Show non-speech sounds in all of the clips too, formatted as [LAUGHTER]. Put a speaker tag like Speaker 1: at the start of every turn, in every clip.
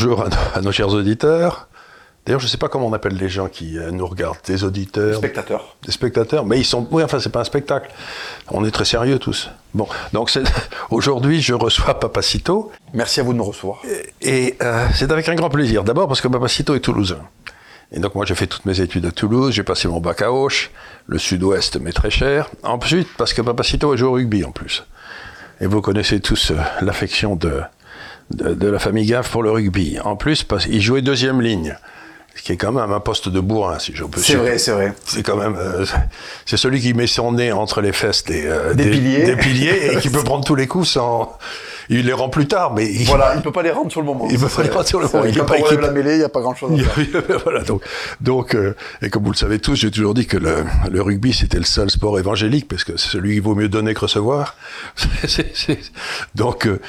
Speaker 1: Bonjour à, à nos chers auditeurs. D'ailleurs, je ne sais pas comment on appelle les gens qui euh, nous regardent, des auditeurs,
Speaker 2: Spectateur.
Speaker 1: des spectateurs, mais ils sont. Oui, enfin, c'est pas un spectacle. On est très sérieux tous. Bon, donc [LAUGHS] aujourd'hui, je reçois Papacito,
Speaker 2: Merci à vous de me recevoir.
Speaker 1: et euh, c'est avec un grand plaisir. D'abord parce que Papacito est toulousain. Et donc moi, j'ai fait toutes mes études à Toulouse, j'ai passé mon bac à Auch, le sud-ouest m'est très cher. Ensuite, parce que Papacito a joué au rugby en plus. Et vous connaissez tous euh, l'affection de, de, de la famille Gaff pour le rugby. En plus, parce qu'il jouait deuxième ligne, ce qui est quand même un poste de bourrin, si je peux
Speaker 2: C'est vrai, c'est vrai.
Speaker 1: c'est quand même, euh, c'est celui qui met son nez entre les fesses des, euh,
Speaker 2: Des piliers.
Speaker 1: des piliers et qui peut [LAUGHS] prendre tous les coups sans. Il les rend plus tard, mais il,
Speaker 2: Voilà, il peut pas les rendre sur le moment.
Speaker 1: Il peut pas les rendre sur le moment. Il est
Speaker 2: Quand
Speaker 1: pas équipé.
Speaker 2: la mêlée, il n'y a pas grand chose à
Speaker 1: il-
Speaker 2: faire. [LAUGHS]
Speaker 1: voilà, donc, donc euh, et comme vous le savez tous, j'ai toujours dit que le, le rugby c'était le seul sport évangélique parce que c'est celui qui vaut mieux donner que recevoir. [LAUGHS] C'est- c'est- donc, euh,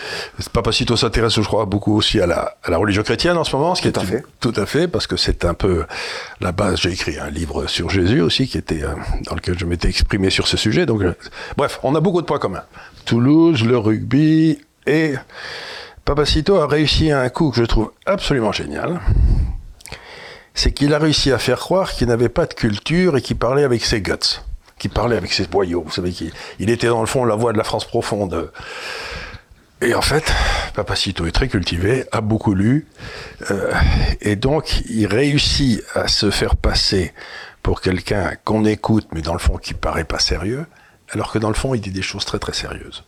Speaker 1: Papacito s'intéresse, je crois, beaucoup aussi à la, à la religion chrétienne en ce moment, ce qui
Speaker 2: Tout
Speaker 1: est
Speaker 2: à fait.
Speaker 1: tout à fait, parce que c'est un peu la base. J'ai écrit un livre sur Jésus aussi, qui était euh, dans lequel je m'étais exprimé sur ce sujet. Donc, euh, bref, on a beaucoup de points communs. Toulouse, le rugby et Papacito a réussi à un coup que je trouve absolument génial. C'est qu'il a réussi à faire croire qu'il n'avait pas de culture et qu'il parlait avec ses guts, qu'il parlait avec ses boyaux. Vous savez qu'il il était dans le fond la voix de la France profonde. Et en fait, Papacito est très cultivé, a beaucoup lu, euh, et donc il réussit à se faire passer pour quelqu'un qu'on écoute, mais dans le fond qui paraît pas sérieux, alors que dans le fond il dit des choses très très sérieuses.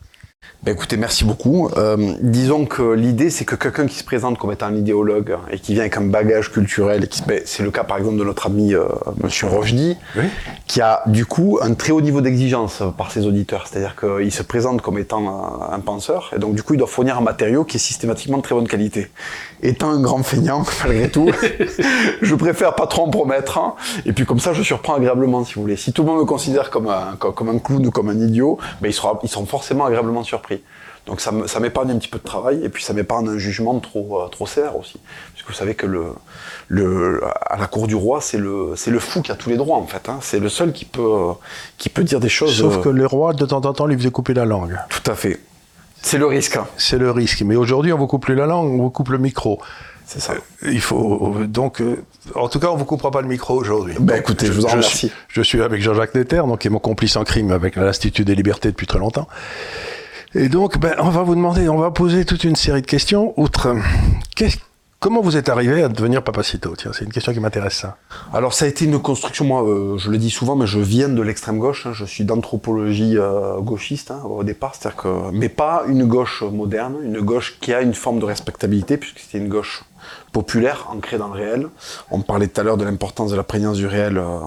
Speaker 2: Ben écoutez, merci beaucoup. Euh, disons que l'idée, c'est que quelqu'un qui se présente comme étant un idéologue et qui vient avec un bagage culturel, et qui se- ben, c'est le cas par exemple de notre ami euh, Monsieur Rochdy,
Speaker 1: Oui.
Speaker 2: qui a du coup un très haut niveau d'exigence par ses auditeurs. C'est-à-dire qu'il se présente comme étant un, un penseur, et donc du coup il doit fournir un matériau qui est systématiquement de très bonne qualité. Étant un grand feignant, [LAUGHS] malgré tout, [LAUGHS] je préfère pas trop en promettre, hein. et puis comme ça je surprends agréablement si vous voulez. Si tout le monde me considère comme un, comme, comme un clown ou comme un idiot, ben, ils, seront, ils seront forcément agréablement surpris. Donc ça, m'épargne un petit peu de travail, et puis ça m'épargne un jugement trop, euh, trop sévère aussi. Parce que vous savez que le, le, à la cour du roi, c'est le, c'est le fou qui a tous les droits en fait. hein. C'est le seul qui peut, euh, qui peut dire des choses.
Speaker 1: Sauf
Speaker 2: euh,
Speaker 1: que les rois, de temps en temps, lui faisaient couper la langue.
Speaker 2: Tout à fait. C'est le risque. hein.
Speaker 1: C'est le risque. Mais aujourd'hui, on vous coupe plus la langue, on vous coupe le micro.
Speaker 2: C'est ça.
Speaker 1: Il faut donc, euh, en tout cas, on vous coupera pas le micro aujourd'hui.
Speaker 2: Ben, écoutez, je vous en
Speaker 1: suis,
Speaker 2: remercie.
Speaker 1: je suis avec Jean-Jacques Netter, donc qui est mon complice en crime avec l'Institut des Libertés depuis très longtemps. Et donc, ben, on va vous demander, on va poser toute une série de questions. Outre, euh, comment vous êtes arrivé à devenir papacito Tiens, c'est une question qui m'intéresse.
Speaker 2: Alors ça a été une construction, moi euh, je le dis souvent, mais je viens de l'extrême gauche, hein. je suis d'anthropologie euh, gauchiste hein, au départ, c'est-à-dire que, mais pas une gauche moderne, une gauche qui a une forme de respectabilité, puisque c'était une gauche populaire, ancrée dans le réel. On parlait tout à l'heure de l'importance de la prégnance du réel euh,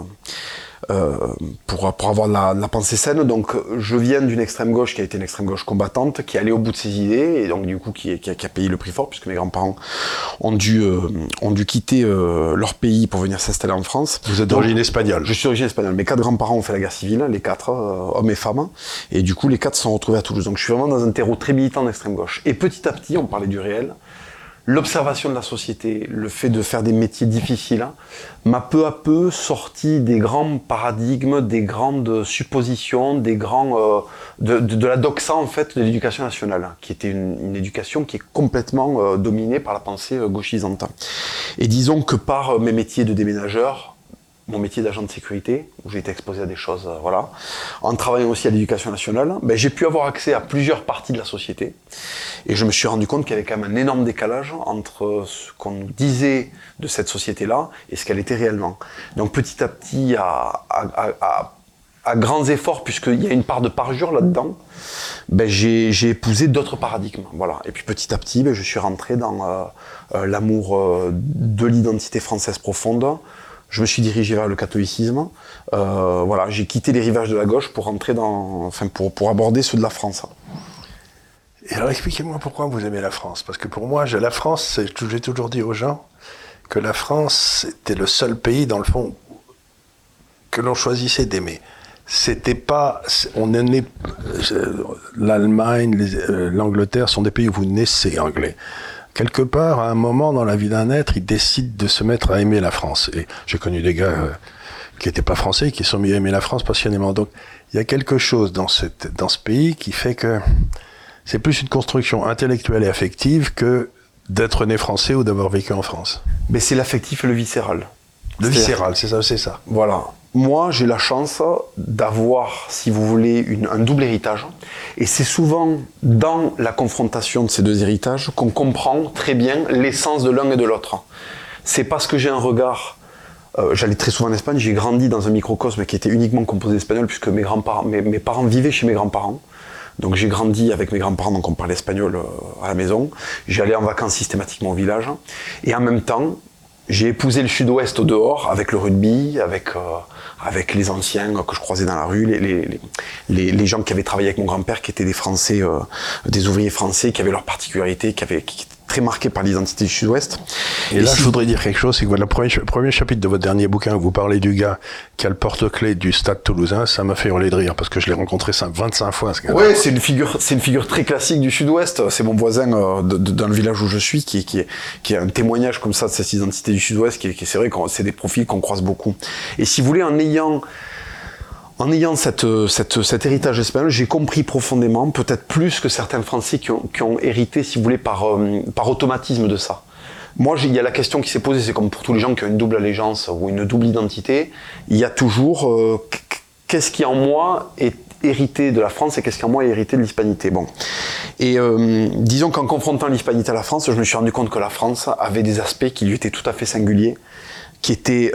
Speaker 2: pour, pour avoir la, la pensée saine. Donc je viens d'une extrême gauche qui a été une extrême gauche combattante, qui allée au bout de ses idées, et donc du coup qui, qui, a, qui a payé le prix fort, puisque mes grands-parents ont dû, euh, ont dû quitter euh, leur pays pour venir s'installer en France.
Speaker 1: Vous êtes d'origine espagnole.
Speaker 2: je suis d'origine espagnole. Mes quatre grands-parents ont fait la guerre civile, les quatre, euh, hommes et femmes. Et du coup, les quatre se sont retrouvés à Toulouse. Donc je suis vraiment dans un terreau très militant d'extrême gauche. Et petit à petit, on parlait du réel. L'observation de la société, le fait de faire des métiers difficiles, hein, m'a peu à peu sorti des grands paradigmes, des grandes suppositions, des grands euh, de, la doxa en fait de l'éducation nationale, qui était une, une éducation qui est complètement euh, dominée par la pensée euh, gauchisante. Et disons que par mes métiers de déménageur, mon métier d'agent de sécurité, où j'ai été exposé à des choses, euh, voilà, en travaillant aussi à l'éducation nationale, ben, j'ai pu avoir accès à plusieurs parties de la société. Et je me suis rendu compte qu'il y avait quand même un énorme décalage entre ce qu'on nous disait de cette société-là et ce qu'elle était réellement. Donc petit à petit, à, grands efforts, puisqu'il y a une part de parjure là-dedans, ben, j'ai épousé d'autres paradigmes. Voilà. Et puis petit à petit, ben, je suis rentré dans euh, euh, l'amour de l'identité française profonde, je me suis dirigé vers le catholicisme. Euh, voilà, j'ai quitté les rivages de la gauche pour rentrer dans, enfin pour, pour aborder ceux de la France.
Speaker 1: Et alors expliquez-moi pourquoi vous aimez la France. Parce que pour moi, la France, j'ai toujours dit aux gens que la France était le seul pays, dans le fond, que l'on choisissait d'aimer. C'était pas, on euh, l'Allemagne, euh, l'Angleterre sont des pays où vous naissez anglais. Quelque part, à un moment dans la vie d'un être, il décide de se mettre à aimer la France. Et j'ai connu des gars euh, qui n'étaient pas français, qui se sont mis à aimer la France passionnément. Donc, il y a quelque chose dans, cette, dans ce pays qui fait que c'est plus une construction intellectuelle et affective que d'être né français ou d'avoir vécu en France
Speaker 2: Mais c'est l'affectif et le viscéral.
Speaker 1: Le viscéral, c'est ça, c'est ça.
Speaker 2: Voilà. Moi, j'ai la chance d'avoir, si vous voulez, un double héritage. Et c'est souvent dans la confrontation de ces deux héritages qu'on comprend très bien l'essence de l'un et de l'autre. C'est parce que j'ai un regard. euh, J'allais très souvent en Espagne, j'ai grandi dans un microcosme qui était uniquement composé d'espagnol, puisque mes parents vivaient chez mes grands-parents. Donc j'ai grandi avec mes grands-parents, donc on parlait espagnol euh, à la maison. J'allais en vacances systématiquement au village. Et en même temps, j'ai épousé le sud-ouest au dehors, avec le rugby, avec, euh, avec les anciens que je croisais dans la rue, les, gens qui avaient travaillé avec mon grand-père, qui étaient des Français, euh, des ouvriers français, qui avaient leurs particularités, qui, avaient, très marqués par l'identité du sud-ouest.
Speaker 1: Et là,
Speaker 2: si-
Speaker 1: je voudrais dire quelque chose, c'est que le premier, ch- premier chapitre de votre dernier bouquin, où vous parlez du gars qui a le porte-clés du stade toulousain, ça m'a fait hurler de rire, parce que je l'ai rencontré ça 25 fois,
Speaker 2: Ouais, c'est une figure, c'est une figure très classique du Sud-Ouest. C'est mon voisin euh, de- de- dans le village où je suis qui, qui, qui est un témoignage comme ça de cette identité du Sud-Ouest. Qui, qui est- c'est vrai que c'est des profils qu'on croise beaucoup. Et si vous voulez, en ayant en ayant cet héritage espagnol, j'ai compris profondément, peut-être plus que certains Français qui ont, hérité, si vous voulez, par, euh, automatisme de ça. Moi, il y a la question qui s'est posée, c'est comme pour tous les gens qui ont une double allégeance ou une double identité, il y a toujours euh, qu- qu'est-ce qui en moi est hérité de la France et qu'est-ce qui en moi est hérité de l'hispanité? Bon. Et euh, disons qu'en confrontant l'hispanité à la France, je me suis rendu compte que la France avait des aspects qui lui étaient tout à fait singuliers, qui étaient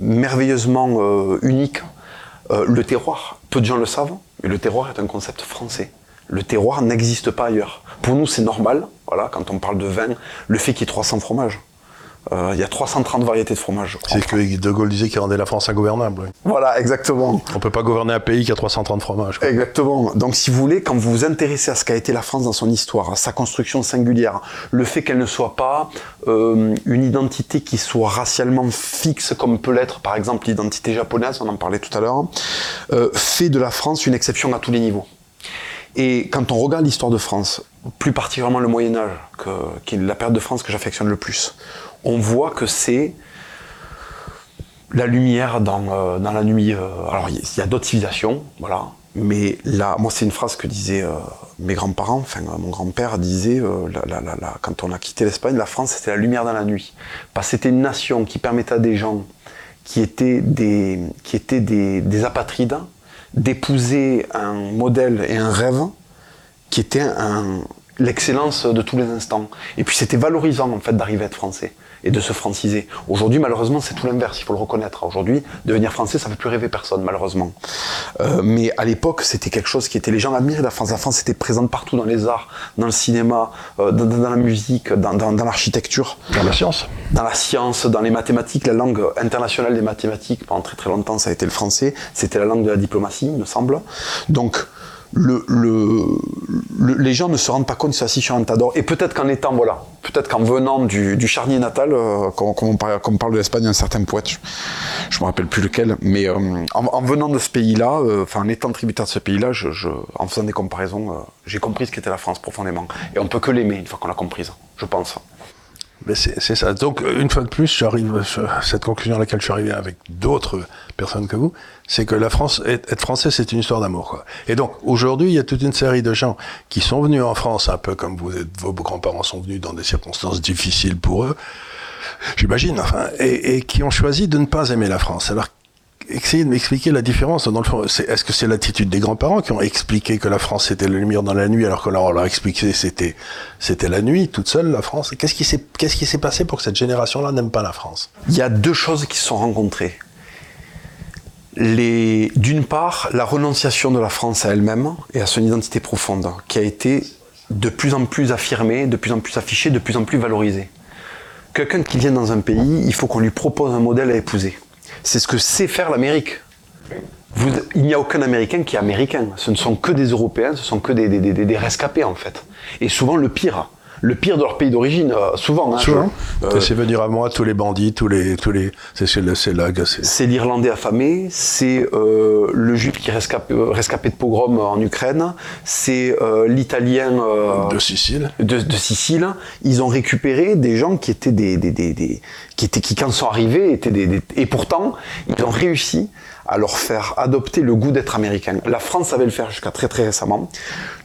Speaker 2: merveilleusement uniques. Euh, le terroir, peu de gens le savent, mais le terroir est un concept français. Le terroir n'existe pas ailleurs. Pour nous, c'est normal, voilà, quand on parle de vin, le fait qu'il y ait 300 fromages. Euh, il y a 330 variétés de fromages, je crois.
Speaker 1: C'est que De Gaulle disait qu'il rendait la France ingouvernable. oui.
Speaker 2: Voilà, exactement.
Speaker 1: On peut pas gouverner un pays qui a 330 fromages. quoi.
Speaker 2: Exactement. Donc, si vous voulez, quand vous vous intéressez à ce qu'a été la France dans son histoire, à sa construction singulière, le fait qu'elle ne soit pas euh, une identité qui soit racialement fixe, comme peut l'être, par exemple, l'identité japonaise, on en parlait tout à l'heure, euh, fait de la France une exception à tous les niveaux. Et quand on regarde l'histoire de France, plus particulièrement le Moyen Âge, qui est la période de France que j'affectionne le plus, on voit que c'est la lumière dans, euh, dans la nuit. euh, alors, il y, a d'autres civilisations, voilà. Mais là, moi, c'est une phrase que disaient euh, mes grands-parents, enfin, mon grand-père disait, quand on a quitté l'Espagne, la France, c'était la lumière dans la nuit. Parce que c'était une nation qui permettait à des gens qui étaient des, qui étaient des, des apatrides d'épouser un modèle et un rêve qui était l'excellence de tous les instants. Et puis c'était valorisant en fait d'arriver à être français et de se franciser. Aujourd'hui, malheureusement, c'est tout l'inverse, il faut le reconnaître. Aujourd'hui, devenir français, ça ne fait plus rêver personne, malheureusement. Euh, mais à l'époque, c'était quelque chose qui était... Les gens admiraient la France. La France était présente partout dans les arts, dans le cinéma, euh, dans, dans la musique, dans, dans- dans l'architecture
Speaker 1: Dans la science.
Speaker 2: dans la science, dans les mathématiques, la langue internationale des mathématiques, pendant très très longtemps, ça a été le français. C'était la langue de la diplomatie, il me semble. Donc, le, le- le- les gens ne se rendent pas compte sur un tas d'or. Et peut-être qu'en étant, voilà, peut-être qu'en venant du, du charnier natal, euh, comme, on parle, on parle de l'Espagne, un certain poète, je, je me rappelle plus lequel, mais euh, en, en venant de ce pays-là, euh, enfin en étant tributaire de ce pays-là, je, je- en faisant des comparaisons, euh, j'ai compris ce qu'était la France profondément. Et on peut que l'aimer une fois qu'on l'a comprise, je pense.
Speaker 1: C'est ça. Donc, une fois de plus, j'arrive cette conclusion à laquelle je suis arrivé avec d'autres personnes que vous, c'est que la France, être, français, c'est une histoire d'amour. Et donc, aujourd'hui, il y a toute une série de gens qui sont venus en France, un peu comme vous, vos grands-parents sont venus dans des circonstances difficiles pour eux, j'imagine, enfin, et, et qui ont choisi de ne pas aimer la France. Alors, essayez de m'expliquer la différence. Est-ce que c'est l'attitude des grands-parents qui ont expliqué que la France c'était la lumière dans la nuit, alors que là on leur a expliqué c'était c'était la nuit toute seule la France? Qu'est-ce qui s'est passé pour que cette génération-là n'aime pas la France?
Speaker 2: Il y a deux choses qui se sont rencontrées. D'une part, la renonciation de la France à elle-même et à son identité profonde, qui a été de plus en plus affirmée, de plus en plus affichée, de plus en plus valorisée. Quelqu'un qui vient dans un pays, il faut qu'on lui propose un modèle à épouser. C'est ce que sait faire l'Amérique. Vous- il n'y a aucun Américain qui est américain. Ce ne sont que des Européens, ce sont que des, des- des- des rescapés en fait. Et souvent le pire. Le pire de leur pays d'origine, euh, souvent. hein,
Speaker 1: Souvent.
Speaker 2: euh,
Speaker 1: c'est venir à moi tous les bandits, tous les tous les c'est c'est le- c'est la c'est
Speaker 2: c'est l'Irlandais affamé, c'est euh, le Juif qui est rescapé, rescapé de pogrom en Ukraine, c'est euh, l'Italien euh,
Speaker 1: de Sicile.
Speaker 2: de, de Sicile. Ils ont récupéré des gens qui étaient des, des, des- des- qui étaient qui sont arrivés étaient des, des- et pourtant ils ont réussi à leur faire adopter le goût d'être américain. La France savait le faire jusqu'à très très récemment.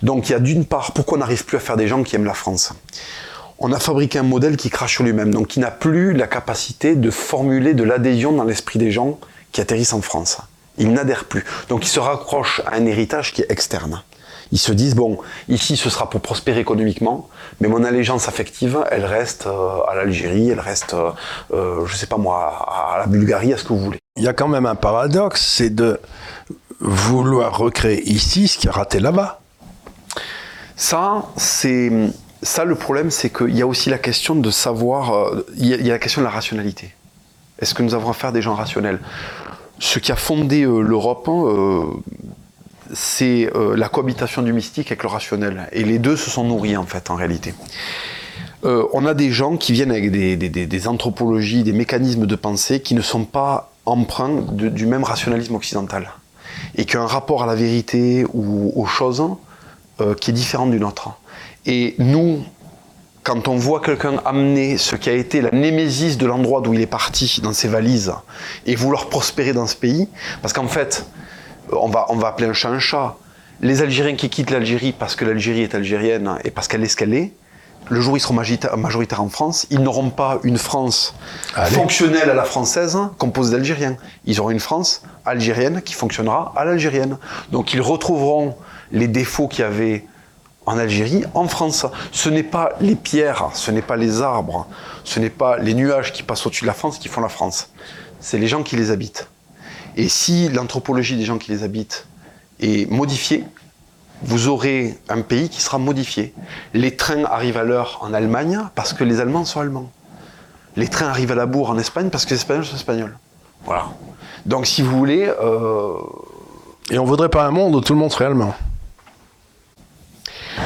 Speaker 2: Donc il y a d'une part pourquoi on n'arrive plus à faire des gens qui aiment la France? on a fabriqué un modèle qui crache sur lui-même, donc qui n'a plus la capacité de formuler de l'adhésion dans l'esprit des gens qui atterrissent en France. Ils n'adhèrent plus. Donc ils se raccrochent à un héritage qui est externe. Ils se disent, bon, ici ce sera pour prospérer économiquement, mais mon allégeance affective, elle reste euh, à l'Algérie, elle reste, euh, euh, je sais pas moi, à la Bulgarie, à ce que vous voulez.
Speaker 1: Il y a quand même un paradoxe, c'est de vouloir recréer ici ce qui a raté là-bas.
Speaker 2: Ça, c'est ça le problème, c'est qu'il y a aussi la question de savoir, il y, a, la question de la rationalité. Est-ce que nous avons affaire à des gens rationnels? Ce qui a fondé l'Europe, hein, c'est euh, la cohabitation du mystique avec le rationnel. Et les deux se sont nourris en fait, en réalité. Euh, on a des gens qui viennent avec des, anthropologies, des mécanismes de pensée qui ne sont pas empreints du même rationalisme occidental. Et qui ont un rapport à la vérité ou aux choses euh, qui est différent du nôtre. Et nous, quand on voit quelqu'un amener ce qui a été la némésis de l'endroit d'où il est parti dans ses valises et vouloir prospérer dans ce pays, parce qu'en fait, on va, on va appeler un chat un chat. Les Algériens qui quittent l'Algérie parce que l'Algérie est algérienne et parce qu'elle est ce qu'elle est, le jour où ils seront majoritaires en France, ils n'auront pas une France fonctionnelle à la française composée d'Algériens. Ils auront une France algérienne qui fonctionnera à l'algérienne. Donc ils retrouveront les défauts qu'il y avait en Algérie, en France. Ce n'est pas les pierres, ce n'est pas les arbres, ce n'est pas les nuages qui passent au-dessus de la France qui font la France. C'est les gens qui les habitent. Et si l'anthropologie des gens qui les habitent est modifiée, vous aurez un pays qui sera modifié. Les trains arrivent à l'heure en Allemagne parce que les Allemands sont allemands. Les trains arrivent à la bourre en Espagne parce que les Espagnols sont espagnols. Voilà. Donc si vous voulez... Euh,
Speaker 1: Et on voudrait pas un monde où tout le monde serait allemand.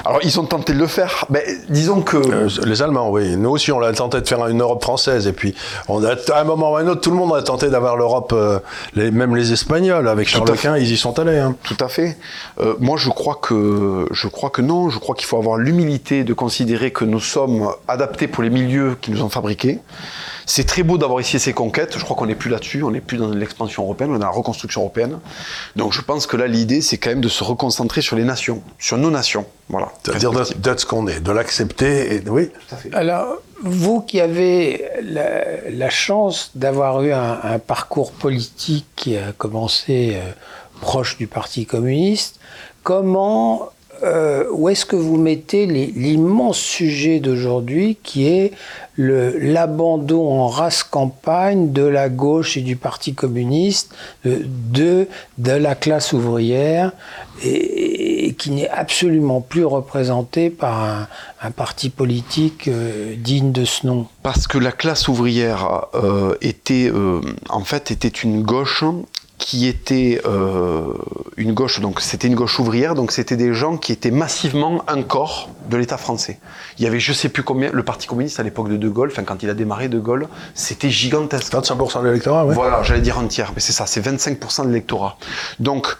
Speaker 2: Alors, ils ont tenté de le faire. Mais disons que. Euh,
Speaker 1: les Allemands, oui. Nous aussi, on a tenté de faire une Europe française. Et puis, on a, à un moment ou à un autre, tout le monde a tenté d'avoir l'Europe, euh, les, même les Espagnols. Avec Charles Quint, ils y sont allés. Hein.
Speaker 2: Tout à fait. Euh, moi, je crois, que, je crois que non. Je crois qu'il faut avoir l'humilité de considérer que nous sommes adaptés pour les milieux qui nous ont fabriqués. C'est très beau d'avoir ici ces conquêtes. Je crois qu'on n'est plus là-dessus. On n'est plus dans l'expansion européenne. On est dans la reconstruction européenne. Donc je pense que là, l'idée, c'est quand même de se reconcentrer sur les nations, sur nos nations. Voilà.
Speaker 1: C'est-à-dire d'être ce qu'on est, de l'accepter. Et... Oui,
Speaker 3: tout à fait. Alors, vous qui avez la, chance d'avoir eu un, parcours politique qui a commencé euh, proche du Parti communiste, comment euh, où est-ce que vous mettez l'immense sujet d'aujourd'hui qui est l'abandon en race campagne de la gauche et du Parti communiste, de, de la classe ouvrière, et, qui n'est absolument plus représenté par un, parti politique euh, digne de ce nom?
Speaker 2: Parce que la classe ouvrière euh, était, en fait, était une gauche qui était euh, une gauche, donc c'était une gauche ouvrière, donc c'était des gens qui étaient massivement un corps de l'État français. Il y avait je sais plus combien, le Parti communiste à l'époque de De Gaulle, enfin quand il a démarré De Gaulle, c'était gigantesque.
Speaker 1: 25% de l'électorat, oui.
Speaker 2: Voilà, j'allais dire entière, mais c'est ça, c'est 25% de l'électorat. Donc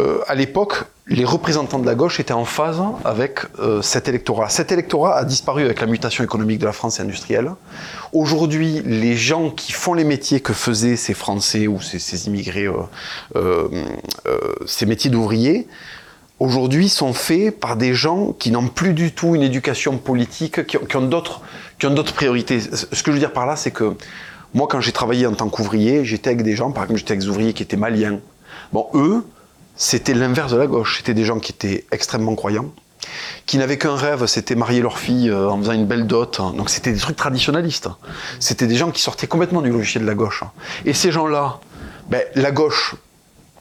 Speaker 2: euh, à l'époque, les représentants de la gauche étaient en phase avec euh, cet électorat. Cet électorat a disparu avec la mutation économique de la France industrielle. Aujourd'hui, les gens qui font les métiers que faisaient ces Français ou ces, immigrés, euh, ces métiers d'ouvriers, aujourd'hui sont faits par des gens qui n'ont plus du tout une éducation politique, qui, qui ont d'autres priorités. Ce que je veux dire par là, c'est que moi, quand j'ai travaillé en tant qu'ouvrier, j'étais avec des gens, par exemple, j'étais avec des ouvriers qui étaient maliens. Bon, eux, c'était l'inverse de la gauche. C'était des gens qui étaient extrêmement croyants, qui n'avaient qu'un rêve, c'était marier leur fille euh, en faisant une belle dot. Donc c'était des trucs traditionnalistes. C'était des gens qui sortaient complètement du logiciel de la gauche. Et ces gens-là, ben, la gauche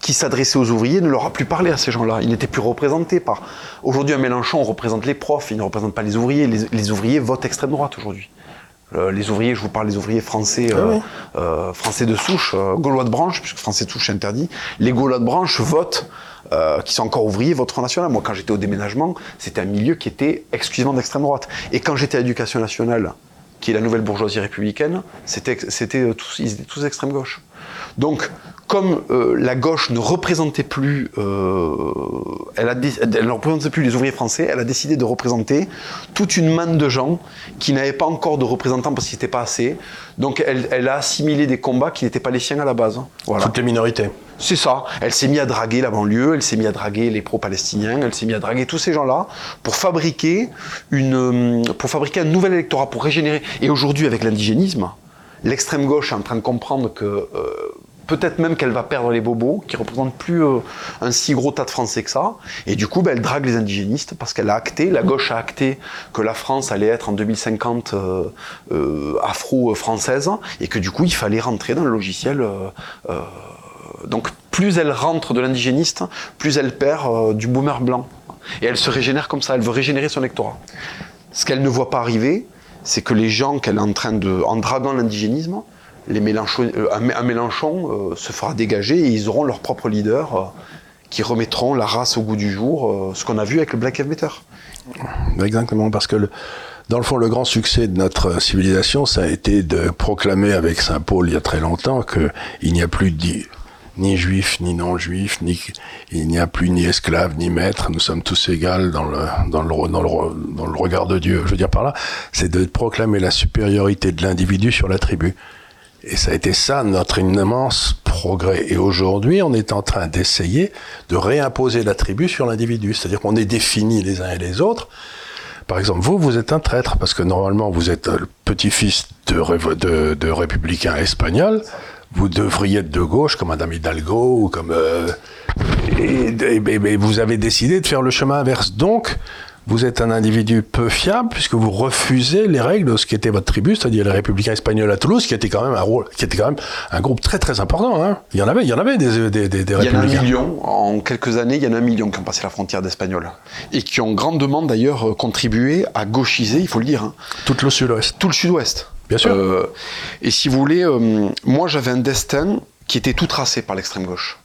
Speaker 2: qui s'adressait aux ouvriers ne leur a plus parlé à ces gens-là. Ils n'étaient plus représentés par. Aujourd'hui, à Mélenchon, on représente les profs, ils ne représentent pas les ouvriers. les ouvriers votent extrême droite aujourd'hui. Euh, les ouvriers, je vous parle des ouvriers français, ah euh, euh, français de souche, gaulois de branche, puisque français de souche est interdit. Les gaulois de branche votent, qui sont encore ouvriers, votent Front National. Moi, quand j'étais au déménagement, c'était un milieu qui était exclusivement d'extrême droite. Et quand j'étais à l'éducation nationale, qui est la nouvelle bourgeoisie républicaine, c'était, c'était tous, ils étaient tous d'extrême gauche. Donc, comme euh, la gauche ne représentait plus, euh, elle, a dé- elle ne représentait plus les ouvriers français, elle a décidé de représenter toute une manne de gens qui n'avaient pas encore de représentants parce qu'ils n'étaient pas assez. Donc, elle, elle a assimilé des combats qui n'étaient pas les siens à la base. Voilà.
Speaker 1: Toutes les minorités.
Speaker 2: C'est ça. Elle s'est mise à draguer la banlieue, elle s'est mise à draguer les pro-palestiniens, elle s'est mise à draguer tous ces gens-là pour fabriquer une, euh, pour fabriquer un nouvel électorat, pour régénérer. Et aujourd'hui, avec l'indigénisme, l'extrême gauche est en train de comprendre que euh, peut-être même qu'elle va perdre les bobos, qui représentent plus euh, un si gros tas de Français que ça. Et du coup, ben, elle drague les indigénistes parce qu'elle a acté, la gauche a acté que la France allait être en 2050 euh, euh, afro-française et que du coup, il fallait rentrer dans le logiciel. donc plus elle rentre de l'indigéniste, plus elle perd du boomer blanc. Et elle se régénère comme ça, elle veut régénérer son électorat. Ce qu'elle ne voit pas arriver, c'est que les gens qu'elle est en train de... En draguant l'indigénisme, Mélenchon, euh, un, un Mélenchon euh, se fera dégager et ils auront leur propre leader euh, qui remettront la race au goût du jour, euh, ce qu'on a vu avec le Black Lives.
Speaker 1: Exactement, parce que dans le fond, le grand succès de notre civilisation, ça a été de proclamer avec Saint Paul il y a très longtemps qu'il n'y a plus ni juifs, ni non-juifs, ni il n'y a plus ni esclaves, ni maîtres. Nous sommes tous égaux dans le dans le dans le dans le regard de Dieu. Je veux dire par là, c'est de proclamer la supériorité de l'individu sur la tribu. Et ça a été ça notre immense progrès. Et aujourd'hui, on est en train d'essayer de réimposer la tribu sur l'individu. C'est-à-dire qu'on est définis les uns et les autres. Par exemple, vous, vous êtes un traître, parce que normalement, vous êtes le petit-fils de, républicains espagnols. Vous devriez être de gauche, comme Madame Hidalgo, ou comme... euh, et vous avez décidé de faire le chemin inverse. Donc, vous êtes un individu peu fiable, puisque vous refusez les règles de ce qu'était votre tribu, c'est-à-dire les républicains espagnols à Toulouse, qui était quand même un, rôle, qui était quand même un groupe très très important. Hein. Il y en avait, il y en avait des, des, des, des
Speaker 2: Il y en a un
Speaker 1: républicains.
Speaker 2: million, en quelques années, il y en a un million qui ont passé la frontière d'Espagnol. Et qui ont grandement d'ailleurs euh, contribué à gauchiser, il faut le dire, hein,
Speaker 1: Tout le sud-ouest.
Speaker 2: tout le sud-ouest.
Speaker 1: Bien sûr.
Speaker 2: Euh, et si vous voulez, euh, moi j'avais un destin qui était tout tracé par l'extrême gauche.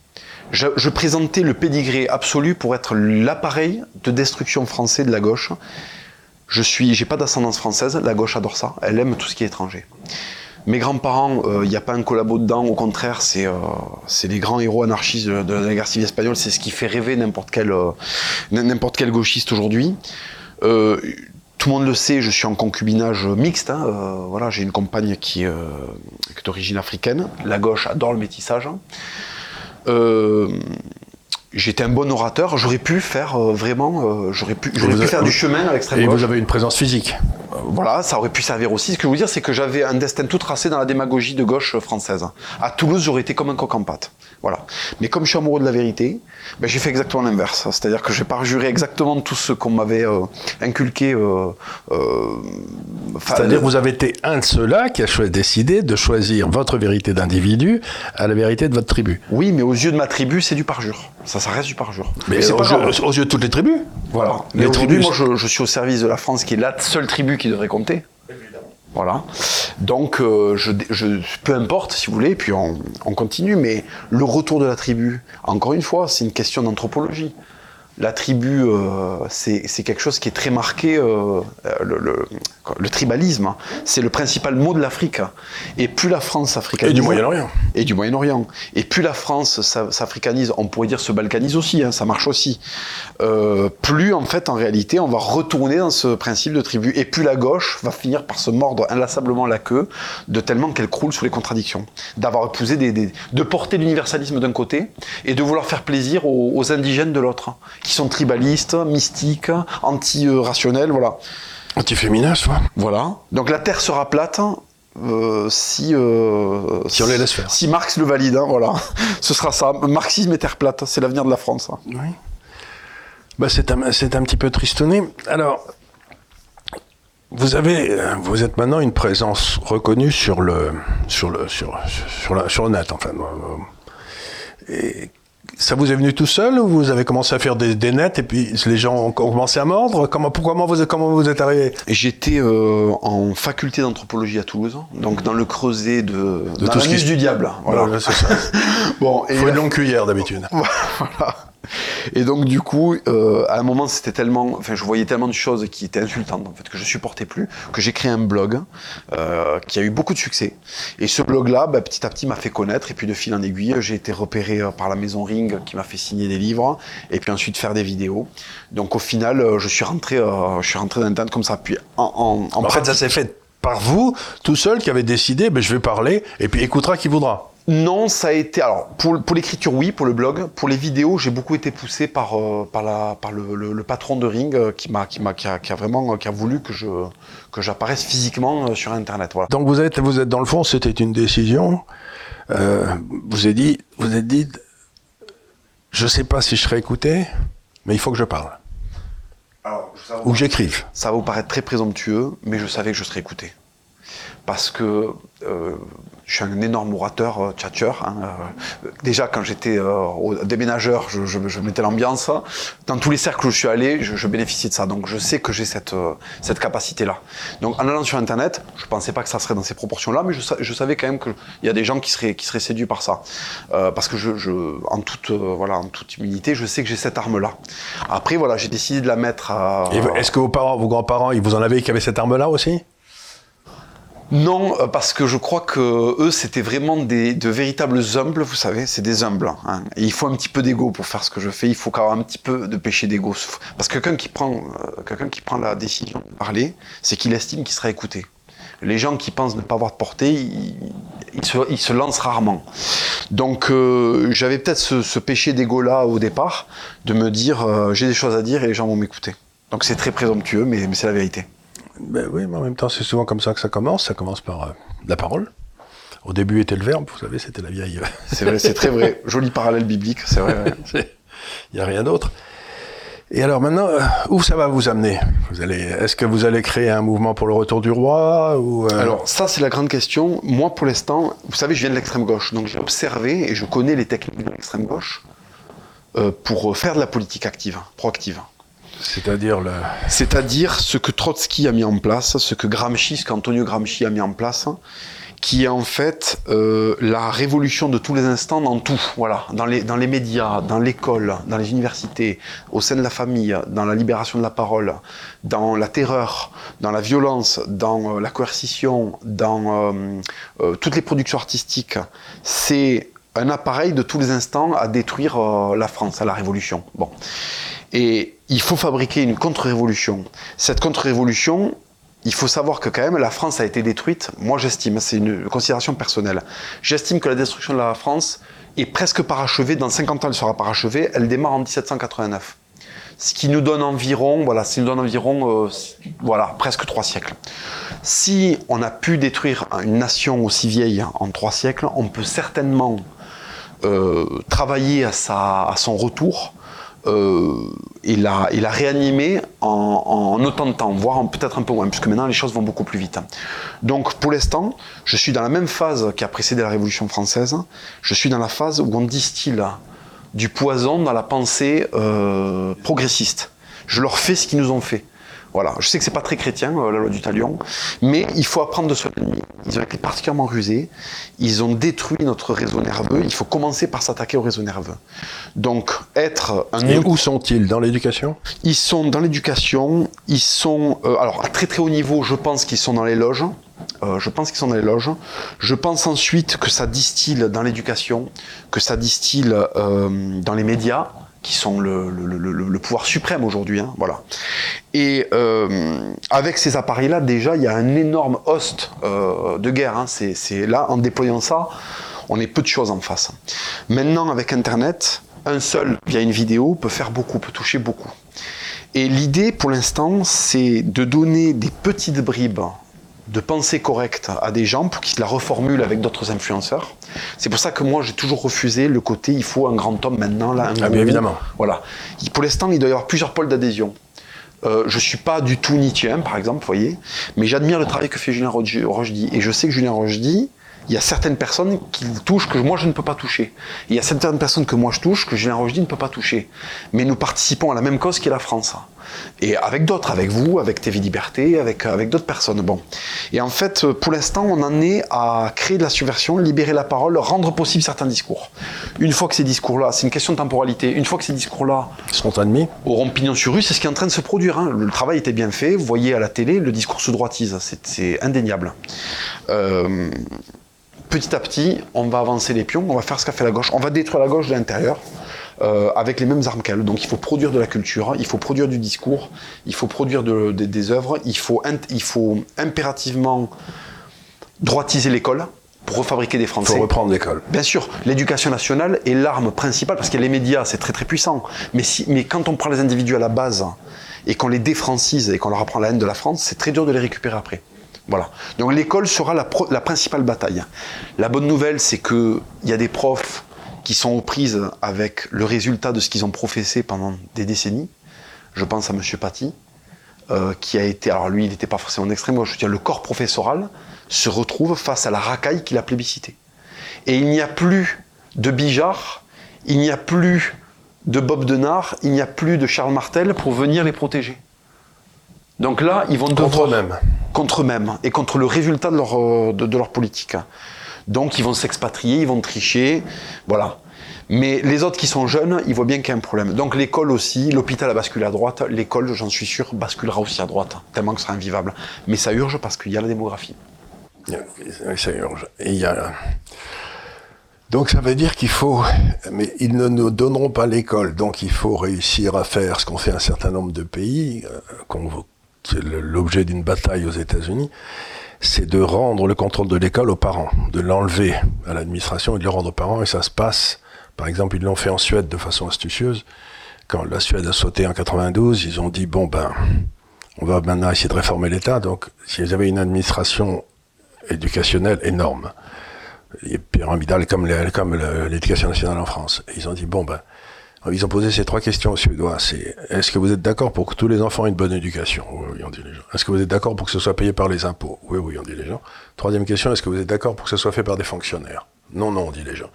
Speaker 2: Je, présentais le pédigré absolu pour être l'appareil de destruction français de la gauche. Je suis, j'ai pas d'ascendance française, la gauche adore ça, elle aime tout ce qui est étranger. Mes grands-parents, il n'y a pas un collabo dedans, au contraire, c'est euh, les grands héros anarchistes de, la guerre civile espagnole, c'est ce qui fait rêver n'importe quel, euh, gauchiste aujourd'hui. Euh, tout le monde le sait, je suis en concubinage mixte. hein, euh, voilà, j'ai une compagne euh, qui est d'origine africaine. La gauche adore le métissage. Euh, J'étais un bon orateur. J'aurais pu faire euh, vraiment, euh, j'aurais pu, j'aurais
Speaker 1: vous
Speaker 2: pu
Speaker 1: avez-
Speaker 2: faire du chemin à l'extrême
Speaker 1: Et
Speaker 2: gauche.
Speaker 1: vous avez une présence physique.
Speaker 2: Euh, voilà, ça aurait pu servir aussi. Ce que je veux dire, c'est que j'avais un destin tout tracé dans la démagogie de gauche française. À Toulouse, j'aurais été comme un coq en pâte. Voilà. Mais comme je suis amoureux de la vérité, ben, j'ai fait exactement l'inverse. C'est-à-dire que j'ai parjuré exactement tout ce qu'on m'avait euh, inculqué.
Speaker 1: C'est-à-dire que vous avez été un de ceux-là qui a décidé de choisir votre vérité d'individu à la vérité de votre tribu.
Speaker 2: Oui, mais aux yeux de ma tribu, c'est du parjure. Ça, ça reste du parjure.
Speaker 1: Mais
Speaker 2: c'est
Speaker 1: aux, aux yeux de toutes les tribus.
Speaker 2: Voilà. Mais
Speaker 1: Les tribus.
Speaker 2: moi, je, je suis au service de la France, qui est la seule tribu qui devrait compter. Voilà. Donc, euh, je, je- peu importe, si vous voulez, puis on, on continue, mais le retour de la tribu, encore une fois, c'est une question d'anthropologie. La tribu, euh, c'est quelque chose qui est très marqué, euh, le, le- le tribalisme, hein. c'est le principal mot de l'Afrique. Et plus la France s'africanise...
Speaker 1: Et du Moyen-Orient.
Speaker 2: Et du Moyen-Orient. Et plus la France s'a- s'africanise, on pourrait dire se balkanise aussi, hein, ça marche aussi. Euh, plus en fait, en réalité, on va retourner dans ce principe de tribu. Et plus la gauche va finir par se mordre inlassablement la queue, de tellement qu'elle croule sous les contradictions. D'avoir épousé des, des- de porter l'universalisme d'un côté et de vouloir faire plaisir aux, aux indigènes de l'autre, qui sont tribalistes, mystiques, anti-rationnels, voilà.
Speaker 1: Anti-féminin, soit.
Speaker 2: Voilà. Donc la Terre sera plate. euh, si, euh,
Speaker 1: Si on les laisse faire.
Speaker 2: Si Marx le valide, hein, voilà. [LAUGHS] Ce sera ça. Marxisme et Terre plate, c'est l'avenir de la France. hein.
Speaker 1: Oui. Bah, c'est un, un petit peu tristonné. Alors, vous avez, vous êtes maintenant une présence reconnue sur le, sur le, sur, sur, la, sur le net, enfin. euh, Et ça vous est venu tout seul ou vous avez commencé à faire des, des nets et puis les gens ont commencé à mordre? Comment, pourquoi, comment vous, êtes- comment vous êtes arrivé?
Speaker 2: J'étais euh, en faculté d'anthropologie à Toulouse, donc dans le creuset de, dans
Speaker 1: tout ce qui
Speaker 2: du diable. Voilà.
Speaker 1: Voilà, c'est ça. [LAUGHS]
Speaker 2: Bon, et
Speaker 1: faut une longue cuillère d'habitude. [LAUGHS]
Speaker 2: voilà. Et donc du coup, euh, à un moment, c'était tellement, enfin, je voyais tellement de choses qui étaient insultantes en fait que je supportais plus, que j'ai créé un blog euh, qui a eu beaucoup de succès. Et ce blog-là, bah, petit à petit, m'a fait connaître. Et puis de fil en aiguille, j'ai été repéré euh, par la maison Ring qui m'a fait signer des livres, et puis ensuite faire des vidéos. Donc au final, je suis rentré, euh, je suis rentré dans Internet comme ça. Puis en, en, en
Speaker 1: En fait, ça s'est fait par vous, tout seul, qui avez décidé, ben, je vais parler, et puis écoutera qui voudra.
Speaker 2: Non, ça a été. Alors, pour, pour l'écriture, oui, pour le blog. Pour les vidéos, j'ai beaucoup été poussé par, euh, par, la, par le, le- le patron de Ring euh, qui, m'a, qui, m'a, qui, a, qui a vraiment euh, qui a voulu que, je, que j'apparaisse physiquement sur Internet. Voilà.
Speaker 1: Donc vous êtes, vous êtes dans le fond, c'était une décision. Vous êtes dit, vous êtes dit, je sais pas si je serai écouté, mais il faut que je parle ou que j'écrive.
Speaker 2: Ça va vous paraître très présomptueux, mais je savais que je serais écouté. Parce que euh, je suis un énorme orateur, euh, tchatcheur. hein, euh, déjà, quand j'étais euh, déménageur, je, je- je mettais l'ambiance. Dans tous les cercles où je suis allé, je, je bénéficiais de ça. Donc, je sais que j'ai cette, euh, cette capacité-là. Donc, en allant sur Internet, je pensais pas que ça serait dans ces proportions-là, mais je, sa- je savais quand même qu'il y a des gens qui seraient, qui seraient séduits par ça. Euh, parce que, je, en, toute, euh, voilà, en toute humilité, je sais que j'ai cette arme-là. Après, voilà, j'ai décidé de la mettre à...
Speaker 1: Et Est-ce que vos parents, vos grands-parents, ils vous en avaient qui avaient cette arme-là aussi?
Speaker 2: Non, euh, parce que je crois que eux, c'était vraiment des, de véritables humbles, vous savez, c'est des humbles. hein. Et il faut un petit peu d'ego pour faire ce que je fais, il faut quand même un petit peu de péché d'ego. Parce que quelqu'un qui, prend, euh, quelqu'un qui prend la décision de parler, c'est qu'il estime qu'il sera écouté. Les gens qui pensent ne pas avoir de portée, ils, ils se, ils se lancent rarement. Donc euh, j'avais peut-être ce, ce péché d'ego-là au départ, de me dire euh, j'ai des choses à dire et les gens vont m'écouter. Donc c'est très présomptueux, mais, mais c'est la vérité.
Speaker 1: Ben oui, mais en même temps, c'est souvent comme ça que ça commence. Ça commence par euh, la parole. Au début était le verbe, vous savez, c'était la vieille.
Speaker 2: C'est vrai, c'est très vrai. [LAUGHS] Joli parallèle biblique, c'est vrai. ouais. [LAUGHS]
Speaker 1: Il n'y a rien d'autre. Et alors maintenant, euh, où ça va vous amener? Vous allez, Est-ce que vous allez créer un mouvement pour le retour du roi ou euh,
Speaker 2: Alors ça c'est la grande question. Moi pour l'instant, vous savez, je viens de l'extrême gauche, donc j'ai observé et je connais les techniques de l'extrême gauche euh, pour faire de la politique active, proactive.
Speaker 1: C'est-à-dire
Speaker 2: ce que Trotsky a mis en place, ce que Gramsci, ce qu'Antonio Gramsci a mis en place, qui est en fait euh, la révolution de tous les instants dans tout, voilà, dans les, médias, dans l'école, dans les universités, au sein de la famille, dans la libération de la parole, dans la terreur, dans la violence, dans euh, la coercition, dans euh, toutes les productions artistiques. C'est un appareil de tous les instants à détruire la France, à la révolution. Bon. Et il faut fabriquer une contre-révolution. Cette contre-révolution, il faut savoir que quand même la France a été détruite. Moi j'estime, c'est une considération personnelle, j'estime que la destruction de la France est presque parachevée. Dans 50 ans, elle sera parachevée. Elle démarre en 1789. Ce qui nous donne environ, voilà, ce qui nous donne environ, euh, voilà, presque trois siècles. Si on a pu détruire une nation aussi vieille en trois siècles, on peut certainement euh, travailler à, son retour euh, et, la, et la réanimer en, autant de temps, voire peut-être un peu moins, puisque maintenant les choses vont beaucoup plus vite. Donc pour l'instant, je suis dans la même phase qui a précédé la Révolution française. Je suis dans la phase où on distille du poison dans la pensée euh, progressiste. Je leur fais ce qu'ils nous ont fait. Voilà, je sais que c'est pas très chrétien, euh, la loi du talion, mais il faut apprendre de son ennemi. Ils ont été particulièrement rusés, ils ont détruit notre réseau nerveux, il faut commencer par s'attaquer au réseau nerveux. Donc, être un
Speaker 1: Et où sont-ils? Dans l'éducation?
Speaker 2: Ils sont dans l'éducation, ils sont euh, alors à très très haut niveau, je pense qu'ils sont dans les loges. Euh, je pense qu'ils sont dans les loges. Je pense ensuite que ça distille dans l'éducation, que ça distille euh, dans les médias, qui sont le, pouvoir suprême aujourd'hui. hein, voilà. Et euh, avec ces appareils-là, déjà, il y a un énorme host euh, de guerre. hein. C'est là, en déployant ça, on est peu de choses en face. Maintenant, avec Internet, un seul, via une vidéo, peut faire beaucoup, peut toucher beaucoup. Et l'idée, pour l'instant, c'est de donner des petites bribes de pensée correcte à des gens pour qu'ils la reformulent avec d'autres influenceurs. C'est pour ça que moi, j'ai toujours refusé le côté il faut un grand homme maintenant, là, un
Speaker 1: Ah, bien évidemment.
Speaker 2: Voilà. Il- Pour l'instant, il doit y avoir plusieurs pôles d'adhésion. Euh, je suis pas du tout Nietzschéen, par exemple, vous voyez, mais j'admire le travail que fait Julien Roch- Rochdy. Et je sais que Julien Rochdy, il y a certaines personnes qui touchent que moi je ne peux pas toucher. Il y a certaines personnes que moi je touche que Julien Rochdy ne peut pas toucher. Mais nous participons à la même cause qui est la France. Et avec d'autres, avec vous, avec TV Liberté, avec, avec d'autres personnes. Bon. Et en fait, pour l'instant, on en est à créer de la subversion, libérer la parole, rendre possible certains discours. Une fois que ces discours-là, c'est une question de temporalité, une fois que ces discours-là
Speaker 1: sont admis,
Speaker 2: auront pignon sur rue, c'est ce qui est en train de se produire. Hein. Le travail était bien fait, vous voyez à la télé, le discours se droitise, c'est indéniable. Euh, petit à petit, on va avancer les pions, on va faire ce qu'a fait la gauche, on va détruire la gauche de l'intérieur. Euh, avec les mêmes armes qu'elle. Donc il faut produire de la culture, il faut produire du discours, il faut produire des œuvres, il faut, il faut impérativement droitiser l'école pour refabriquer des Français.
Speaker 1: Il faut reprendre l'école.
Speaker 2: Bien sûr, l'éducation nationale est l'arme principale, parce que les médias, c'est très très puissant. Mais, si, mais quand on prend les individus à la base et qu'on les défrancise et qu'on leur apprend la haine de la France, c'est très dur de les récupérer après. Voilà. Donc l'école sera la, la, principale bataille. La bonne nouvelle, c'est qu'il y a des profs qui sont aux prises avec le résultat de ce qu'ils ont professé pendant des décennies. Je pense à M. Paty, euh, qui a été, alors lui, il n'était pas forcément extrême, moi je veux dire, le corps professoral se retrouve face à la racaille qu'il a plébiscité. Et il n'y a plus de Bijard, il n'y a plus de Bob Denard, il n'y a plus de Charles Martel pour venir les protéger. Donc là, ils vont
Speaker 1: contre eux-mêmes.
Speaker 2: Contre eux-mêmes et contre le résultat de leur, euh, de leur politique. Donc ils vont s'expatrier, ils vont tricher, voilà. Mais les autres qui sont jeunes, ils voient bien qu'il y a un problème. Donc l'école aussi, l'hôpital a basculé à droite, l'école, j'en suis sûr, basculera aussi à droite, tellement que ce sera invivable. Mais ça urge parce qu'il y a la démographie.
Speaker 1: Oui, ça urge. Il y a... Donc ça veut dire qu'il faut, mais ils ne nous donneront pas l'école, donc il faut réussir à faire ce qu'ont fait un certain nombre de pays, euh, l'objet d'une bataille aux États-Unis, c'est de rendre le contrôle de l'école aux parents, de l'enlever à l'administration et de le rendre aux parents. Et ça se passe, par exemple, ils l'ont fait en Suède de façon astucieuse. Quand la Suède a sauté en 92, ils ont dit bon ben, on va maintenant essayer de réformer l'État. Donc, s'ils avaient une administration éducationnelle énorme, pyramidale comme l'éducation nationale en France, ils ont dit bon ben, ils ont posé ces trois questions aux Suédois. C'est est-ce que vous êtes d'accord pour que tous les enfants aient une bonne éducation? Oui, oui, ont dit les gens. Est-ce que vous êtes d'accord pour que ce soit payé par les impôts? Oui, oui, ont dit les gens. Troisième question, est-ce que vous êtes d'accord pour que ce soit fait par des fonctionnaires? Non, non, ont dit les gens.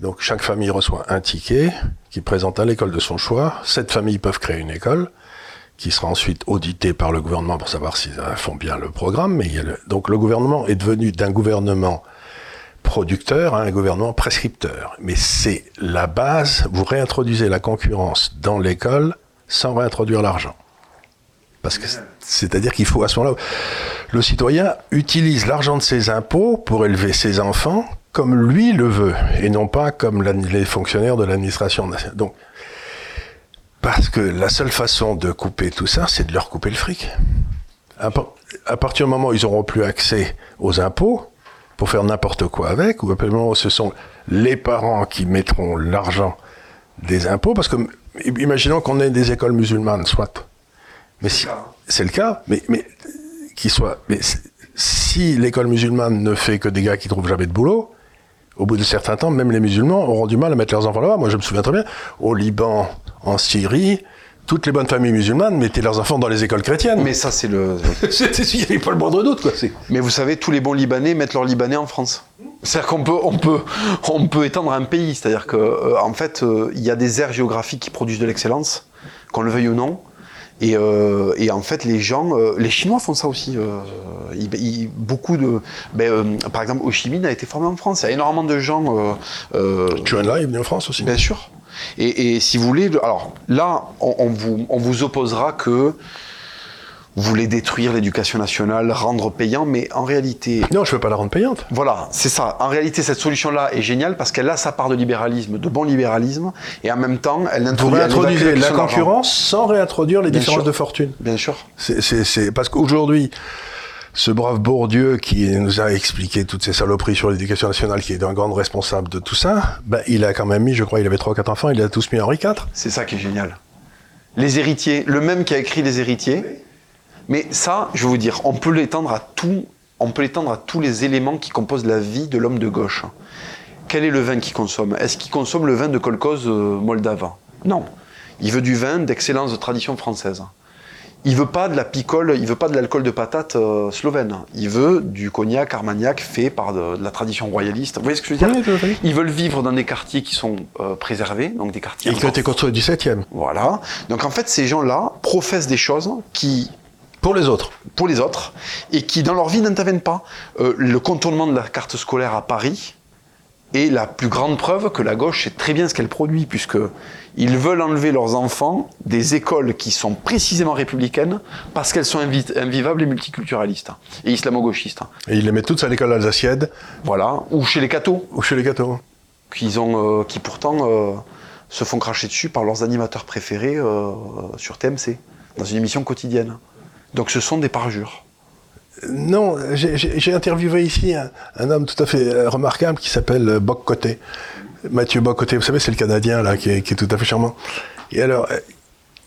Speaker 1: Donc chaque famille reçoit un ticket qui présente à l'école de son choix. Cette famille peuvent créer une école qui sera ensuite auditée par le gouvernement pour savoir s'ils font bien le programme. Mais Donc le gouvernement est devenu d'un gouvernement producteur à un gouvernement prescripteur. Mais c'est la base, vous réintroduisez la concurrence dans l'école sans réintroduire l'argent. Parce que c'est-à-dire qu'il faut à ce moment-là, le citoyen utilise l'argent de ses impôts pour élever ses enfants comme lui le veut, et non pas comme les fonctionnaires de l'administration nationale. Donc, parce que la seule façon de couper tout ça, c'est de leur couper le fric. À partir du moment où ils n'auront plus accès aux impôts, pour faire n'importe quoi avec, ou simplement ce sont les parents qui mettront l'argent des impôts, parce que imaginons qu'on ait des écoles musulmanes, soit. Mais si c'est le cas, mais mais qui soit, si l'école musulmane ne fait que des gars qui trouvent jamais de boulot, au bout de certains temps, même les musulmans auront du mal à mettre leurs enfants là-bas. Moi, je me souviens très bien, au Liban, en Syrie, toutes les bonnes familles musulmanes mettaient leurs enfants dans les écoles chrétiennes.
Speaker 2: Mais ça, c'est le. [LAUGHS]
Speaker 1: Il n'y avait pas le moindre doute, quoi.
Speaker 2: Mais vous savez, tous les bons Libanais mettent leurs Libanais en France. C'est-à-dire qu'on peut, on peut, on peut étendre un pays. C'est-à-dire qu'en euh, en fait, euh, il y a des aires géographiques qui produisent de l'excellence, qu'on le veuille ou non. Et, euh, et, en fait, les gens, les Chinois font ça aussi. beaucoup de, ben, par exemple, Ho Chi Minh a été formé en France. Il y a énormément de gens.
Speaker 1: Euh, Là est venu en France aussi.
Speaker 2: Bien sûr. Et, si vous voulez, alors là, on, vous, on vous opposera que vous voulez détruire l'éducation nationale, rendre payant, mais en réalité...
Speaker 1: Non, je ne veux pas la rendre payante.
Speaker 2: Voilà, c'est ça. En réalité, cette solution-là est géniale parce qu'elle a sa part de libéralisme, de bon libéralisme, et en même temps, elle
Speaker 1: introduit... la concurrence sans réintroduire les différences de fortune.
Speaker 2: Bien sûr.
Speaker 1: C'est parce qu'aujourd'hui, ce brave Bourdieu qui nous a expliqué toutes ces saloperies sur l'éducation nationale, qui est un grand responsable de tout ça, ben, il a quand même mis, je crois, il avait trois quatre enfants, il a tous mis Henri IV.
Speaker 2: C'est ça qui est génial. Les héritiers, le même qui a écrit Les héritiers. Mais ça, je vais vous dire, on peut l'étendre à tout, on peut l'étendre à tous les éléments qui composent la vie de l'homme de gauche. Quel est le vin qu'il consomme? Est-ce qu'il consomme le vin de kolkhoz euh, moldave? Non. Il veut du vin d'excellence de tradition française. Il veut pas de la picole, il veut pas de l'alcool de patate euh, slovène. Il veut du cognac armagnac fait par de, de la tradition royaliste. Vous voyez ce que je veux dire?
Speaker 1: Oui.
Speaker 2: Ils veulent vivre dans des quartiers qui sont euh, préservés, donc des quartiers.
Speaker 1: Et qui ont été construits au 17e.
Speaker 2: Voilà. Donc en fait, ces gens-là professent des choses qui
Speaker 1: Pour les autres.
Speaker 2: pour les autres et qui dans leur vie n'interviennent pas. Euh, le contournement de la carte scolaire à Paris est la plus grande preuve que la gauche sait très bien ce qu'elle produit, puisque ils veulent enlever leurs enfants des écoles qui sont précisément républicaines parce qu'elles sont invi- invivables et multiculturalistes et islamo-gauchistes.
Speaker 1: Et ils les mettent tous à l'école alsacienne
Speaker 2: Voilà. Ou chez les cathos,
Speaker 1: ou chez les cathos.
Speaker 2: qu'ils ont, euh, qui pourtant euh, se font cracher dessus par leurs animateurs préférés euh, sur TMC, dans une émission quotidienne. Donc ce sont des parjures.
Speaker 1: Non, j'ai- interviewé ici un, homme tout à fait euh, remarquable qui s'appelle euh, Boc Côté. Mathieu Boc Côté, vous savez, c'est le Canadien là qui est, tout à fait charmant. Et alors, euh,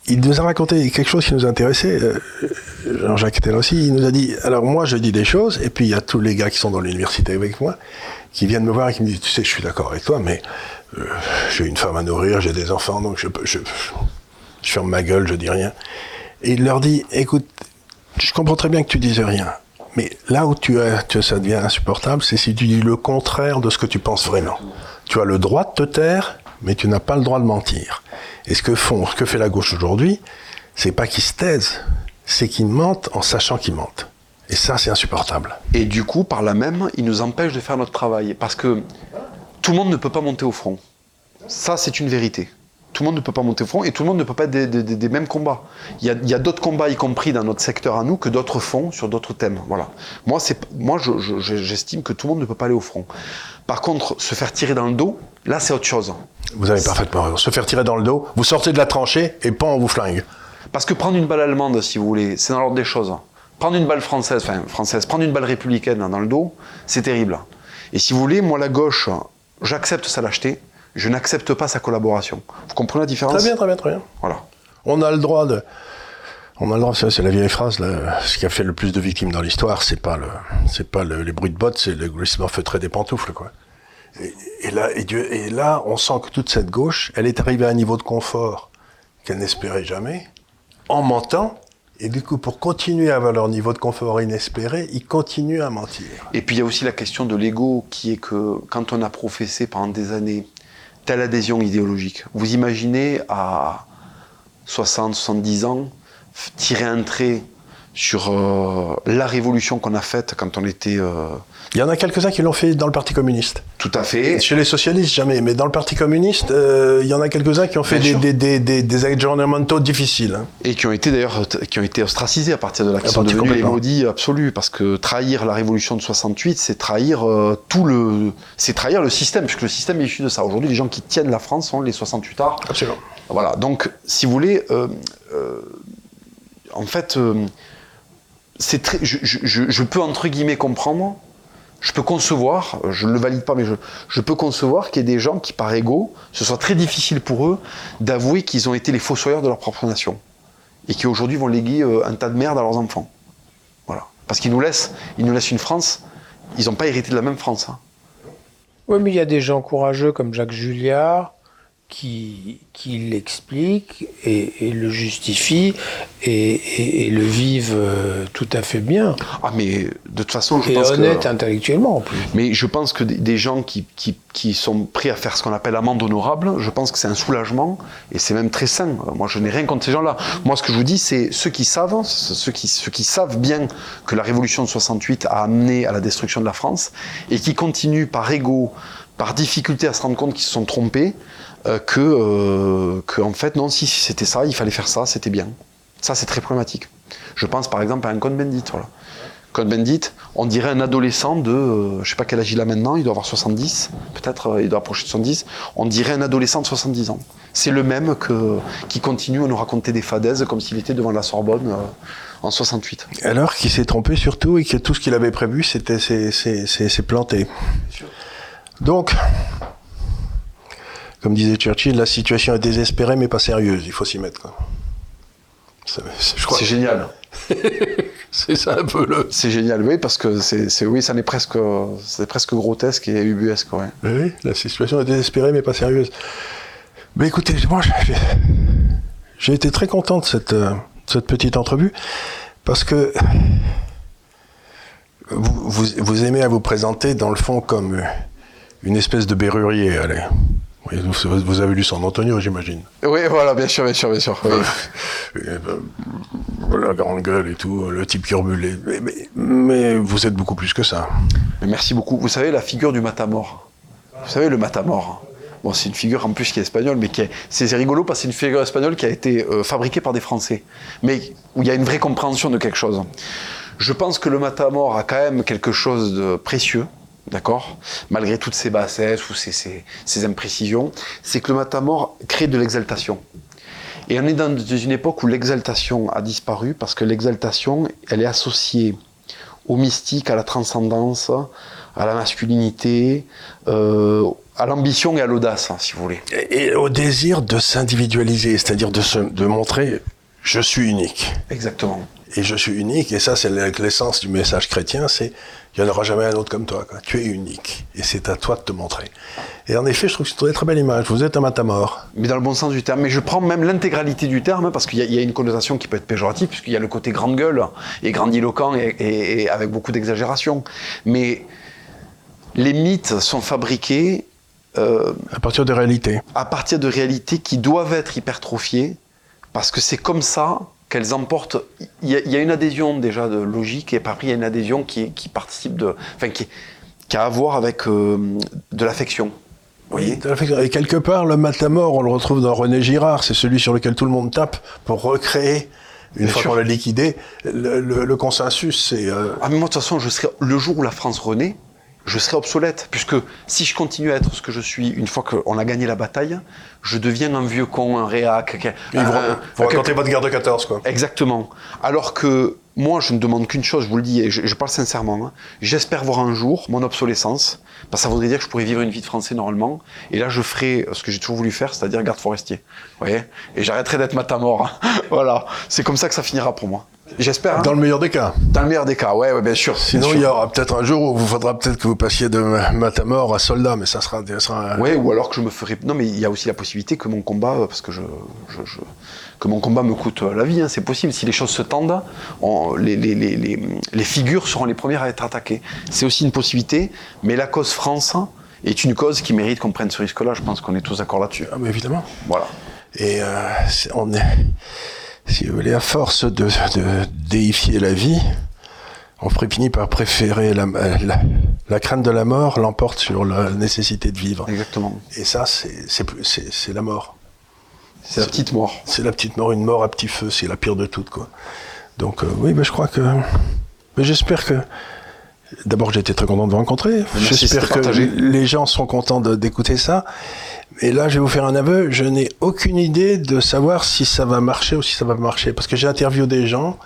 Speaker 1: il nous a raconté quelque chose qui nous intéressait. Jean-Jacques était là aussi. Il nous a dit alors moi je dis des choses et puis il y a tous les gars qui sont dans l'université avec moi qui viennent me voir et qui me disent tu sais je suis d'accord avec toi mais j'ai une femme à nourrir, j'ai des enfants donc je, je ferme ma gueule, je dis rien. Et il leur dit écoute je comprends très bien que tu dises rien. Mais là où tu tu- ça devient insupportable, c'est si tu dis le contraire de ce que tu penses vraiment. Tu as le droit de te taire, mais tu n'as pas le droit de mentir. Et ce que font, ce que fait la gauche aujourd'hui, c'est pas qu'ils se taisent, c'est qu'ils mentent en sachant qu'ils mentent. Et ça, c'est insupportable.
Speaker 2: Et du coup, par là même, ils nous empêchent de faire notre travail. Parce que tout le monde ne peut pas monter au front. Ça, c'est une vérité. Tout le monde ne peut pas monter au front et tout le monde ne peut pas être des, des- des- des mêmes combats. Il y a, d'autres combats, y compris dans notre secteur à nous, que d'autres font sur d'autres thèmes. Voilà. Moi, c'est, moi je- je- je- j'estime que tout le monde ne peut pas aller au front. Par contre, se faire tirer dans le dos, là, c'est autre chose.
Speaker 1: Vous avez parfaitement raison. Se faire tirer dans le dos, vous sortez de la tranchée et pan, on vous flingue.
Speaker 2: Parce que prendre une balle allemande, si vous voulez, c'est dans l'ordre des choses. Prendre une balle française, enfin française, prendre une balle républicaine dans le dos, c'est terrible. Et si vous voulez, moi, la gauche, j'accepte sa lâcheté, je n'accepte pas sa collaboration. Vous comprenez la différence
Speaker 1: Très bien, très bien, très bien.
Speaker 2: Voilà.
Speaker 1: On a le droit de. On a le droit, c'est la vieille phrase. Là, ce qui a fait le plus de victimes dans l'histoire, c'est pas le, c'est pas le- les bruits de bottes, c'est le glissement feutré des pantoufles, quoi. Et, et là, et, Dieu, et là, on sent que toute cette gauche, elle est arrivée à un niveau de confort qu'elle n'espérait jamais, en mentant. Et du coup, pour continuer à avoir leur niveau de confort inespéré, ils continuent à mentir.
Speaker 2: Et puis il y a aussi la question de l'ego, qui est que quand on a professé pendant des années telle adhésion idéologique, vous imaginez à 60, 70 ans, tirer un trait sur euh, la révolution qu'on a faite quand on était euh,
Speaker 1: Il y en a quelques-uns qui l'ont fait dans le Parti communiste.
Speaker 2: tout à fait
Speaker 1: Chez les socialistes, jamais. Mais dans le Parti communiste, euh, il y en a quelques-uns qui ont fait des, des, des, des, des adjournements difficiles. hein.
Speaker 2: et qui ont été d'ailleurs qui ont été ostracisés à partir de là, qui sont devenus les maudits absolus, parce que trahir la révolution de 68, c'est trahir tout le, c'est trahir le système, puisque le système est issu de ça. Aujourd'hui, les gens qui tiennent la France sont les 68 arts.
Speaker 1: Absolument.
Speaker 2: Voilà. Donc, si vous voulez, en fait, je, peux entre guillemets comprendre. Je peux concevoir, je ne le valide pas, mais je, je peux concevoir qu'il y ait des gens qui, par ego, ce soit très difficile pour eux d'avouer qu'ils ont été les fossoyeurs de leur propre nation. Et qui aujourd'hui vont léguer euh, un tas de merde à leurs enfants. Voilà. Parce qu'ils nous laissent, ils nous laissent une France, ils n'ont pas hérité de la même France. hein.
Speaker 3: Oui, mais il y a des gens courageux comme Jacques Julliard qui, qui l'expliquent et, et le justifient et, et- et le vivent euh, tout à fait bien.
Speaker 2: Ah, mais de toute façon, je
Speaker 3: Et
Speaker 2: pense
Speaker 3: honnête
Speaker 2: que.
Speaker 3: intellectuellement en plus.
Speaker 2: Mais je pense que des- gens qui, qui, qui sont prêts à faire ce qu'on appelle amende honorable, je pense que c'est un soulagement et c'est même très sain. Moi, je n'ai rien contre ces gens-là. Moi, ce que je vous dis, c'est ceux qui savent, ceux qui, ceux qui savent bien que la révolution de 68 a amené à la destruction de la France et qui continuent par ego, par difficulté à se rendre compte qu'ils se sont trompés, euh, que, euh, que, en fait, non, si c'était ça, il fallait faire ça, c'était bien. Ça, c'est très problématique. Je pense par exemple à un Cohn-Bendit. Voilà. Cohn-Bendit, on dirait un adolescent de, euh, je sais pas quel âge il a maintenant, il doit avoir 70, peut-être euh, il doit approcher de 70, on dirait un adolescent de 70 ans. C'est le même que, qui continue à nous raconter des fadaises comme s'il était devant la Sorbonne euh, en 68.
Speaker 1: Alors qu'il s'est trompé surtout et que tout ce qu'il avait prévu, c'était c'est- c'est c'est- c'est planté. Donc, [LAUGHS] comme disait Churchill, la situation est désespérée mais pas sérieuse. Il faut s'y mettre. C'est-
Speaker 2: génial. [LAUGHS]
Speaker 1: c'est ça un peu le.
Speaker 2: C'est génial, oui, parce que c'est, oui, ça n'est presque, c'est presque grotesque et ubuesque, ouais.
Speaker 1: Oui, la situation est désespérée mais pas sérieuse. Mais écoutez, moi j'ai- été très content de cette, euh, cette petite entrevue parce que vous, vous, vous aimez à vous présenter dans le fond comme une espèce de berrurier, allez. Vous, avez lu San Antonio, j'imagine.
Speaker 2: Oui, voilà, bien sûr, bien sûr, bien sûr. oui.
Speaker 1: Et, ben, la grande gueule et tout, le type qui remue mais, mais, mais vous êtes beaucoup plus que ça.
Speaker 2: Mais Merci beaucoup. Vous savez, la figure du matamor. Vous savez, le matamor. Bon, c'est une figure en plus qui est espagnole, mais qui est, c'est rigolo parce que c'est une figure espagnole qui a été euh, fabriquée par des Français, mais où il y a une vraie compréhension de quelque chose. Je pense que le matamor a quand même quelque chose de précieux, d'accord Malgré toutes ses bassesses ou ses imprécisions, c'est que le matamor crée de l'exaltation. Et on est dans une époque où l'exaltation a disparu parce que l'exaltation, elle est associée au mystique, à la transcendance, à la masculinité, euh, à l'ambition et à l'audace, hein, si vous voulez.
Speaker 1: Et, et au désir de s'individualiser, c'est-à-dire de, se, de montrer je suis unique.
Speaker 2: Exactement.
Speaker 1: Et je suis unique, et ça c'est l'essence du message chrétien, c'est il n'y en aura jamais un autre comme toi. Quoi. Tu es unique, et c'est à toi de te montrer. Et en effet, je trouve que c'est une très, belle image. Vous êtes un matamor.
Speaker 2: Mais dans le bon sens du terme. Mais je prends même l'intégralité du terme, hein, parce qu'il y, a- il y a une connotation qui peut être péjorative, puisqu'il y a le côté grande gueule et grandiloquent et, et- et avec beaucoup d'exagération. Mais les mythes sont fabriqués euh,
Speaker 1: À partir de réalité.
Speaker 2: à partir de réalités qui doivent être hypertrophiées, parce que c'est comme ça qu'elles emportent. Il y, a, il y a une adhésion déjà de logique, et après il y a une adhésion qui, qui participe de. Enfin, qui, qui a à voir avec euh, de l'affection.
Speaker 1: L'affection. Et quelque part, le matamor, on le retrouve dans René Girard. C'est celui sur lequel tout le monde tape pour recréer, une
Speaker 2: Bien
Speaker 1: fois qu'on l'a liquidé, le, le- le consensus, c'est... euh,
Speaker 2: Ah, mais moi, de toute façon, je serai, le jour où la France renaît, je serai obsolète. Puisque si je continue à être ce que je suis une fois qu'on a gagné la bataille, je deviens un vieux con, un réac.
Speaker 1: ils vont,
Speaker 2: un-
Speaker 1: raconter votre guerre de 14, quoi.
Speaker 2: Exactement. Alors que moi, je ne demande qu'une chose, je vous le dis, et je, je parle sincèrement. hein. J'espère voir un jour mon obsolescence, parce que ça voudrait dire que je pourrais vivre une vie de Français normalement. Et là, je ferai ce que j'ai toujours voulu faire, c'est-à-dire garde forestier. Vous voyez? Et j'arrêterai d'être matamor. [LAUGHS] voilà. C'est comme ça que ça finira pour moi. J'espère. hein.
Speaker 1: Dans le meilleur des cas.
Speaker 2: Dans le meilleur des cas, ouais, ouais bien sûr.
Speaker 1: Sinon,
Speaker 2: bien
Speaker 1: il y aura peut-être un jour où il faudra peut-être que vous passiez de matamor à soldat, mais ça sera... Ça sera
Speaker 2: Ouais, ou alors que je me ferai. Non, mais il y a aussi la possibilité que mon combat, euh, parce que je, je- je- que mon combat me coûte euh, la vie. hein, c'est possible. Si les choses se tendent, on- les, les, les, les, les figures seront les premières à être attaquées. C'est aussi une possibilité. Mais la cause France est une cause qui mérite qu'on prenne ce risque-là. Je pense qu'on est tous d'accord là-dessus.
Speaker 1: Ah, mais évidemment.
Speaker 2: Voilà.
Speaker 1: Et euh, on est, si vous voulez, à force de, de déifier la vie, on finit par préférer la, la, la crainte de la mort l'emporte sur la nécessité de vivre.
Speaker 2: Exactement.
Speaker 1: Et ça, c'est la mort.
Speaker 2: C'est la petite mort.
Speaker 1: C'est la petite mort, une mort à petit feu, c'est la pire de toutes, quoi. Donc, euh, oui, mais je crois que. J'espère que. D'abord, j'ai été très content de vous rencontrer. J'espère que
Speaker 2: partagé.
Speaker 1: les gens seront contents d'écouter ça. Et là, je vais vous faire un aveu. Je n'ai aucune idée de savoir si ça va marcher ou si ça va marcher. Parce que j'ai interviewé des gens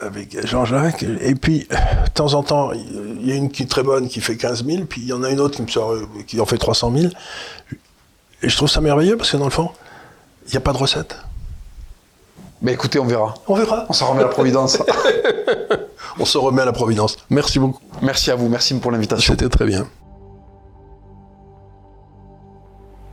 Speaker 1: avec Jean-Jacques. Et puis, de temps en temps, il y a une qui est très bonne qui fait 15 000. Puis il y en a une autre qui, me sort, euh, qui en fait 300 000. Et je trouve ça merveilleux parce que dans le fond, il n'y a pas de recette.
Speaker 2: Mais écoutez, on verra.
Speaker 1: On verra.
Speaker 2: On s'en remet à la Providence. [LAUGHS]
Speaker 1: On se remet à la Providence. Merci beaucoup.
Speaker 2: merci à vous. Merci pour l'invitation.
Speaker 1: C'était très bien.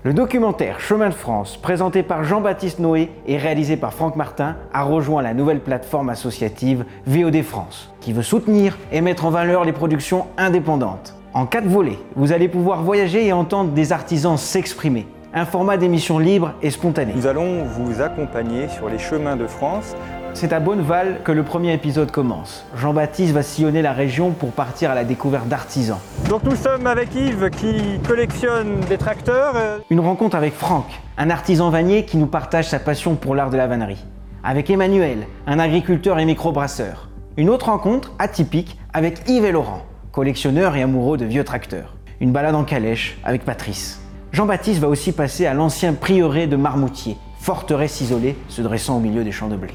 Speaker 4: Le documentaire Chemin de France, présenté par Jean-Baptiste Noé et réalisé par Franck Martin, a rejoint la nouvelle plateforme associative VOD France, qui veut soutenir et mettre en valeur les productions indépendantes. En quatre volets, vous allez pouvoir voyager et entendre des artisans s'exprimer. Un format d'émission libre et spontané.
Speaker 5: Nous allons vous accompagner sur les chemins de France.
Speaker 4: C'est à Bonneval que le premier épisode commence. Jean-Baptiste va sillonner la région pour partir à la découverte d'artisans.
Speaker 5: Donc nous sommes avec Yves qui collectionne des tracteurs. euh,
Speaker 4: Une rencontre avec Franck, un artisan vannier qui nous partage sa passion pour l'art de la vannerie. Avec Emmanuel, un agriculteur et microbrasseur. Une autre rencontre atypique avec Yves et Laurent, collectionneurs et amoureux de vieux tracteurs. Une balade en calèche avec Patrice. Jean-Baptiste va aussi passer à l'ancien prieuré de Marmoutier, forteresse isolée se dressant au milieu des champs de blé.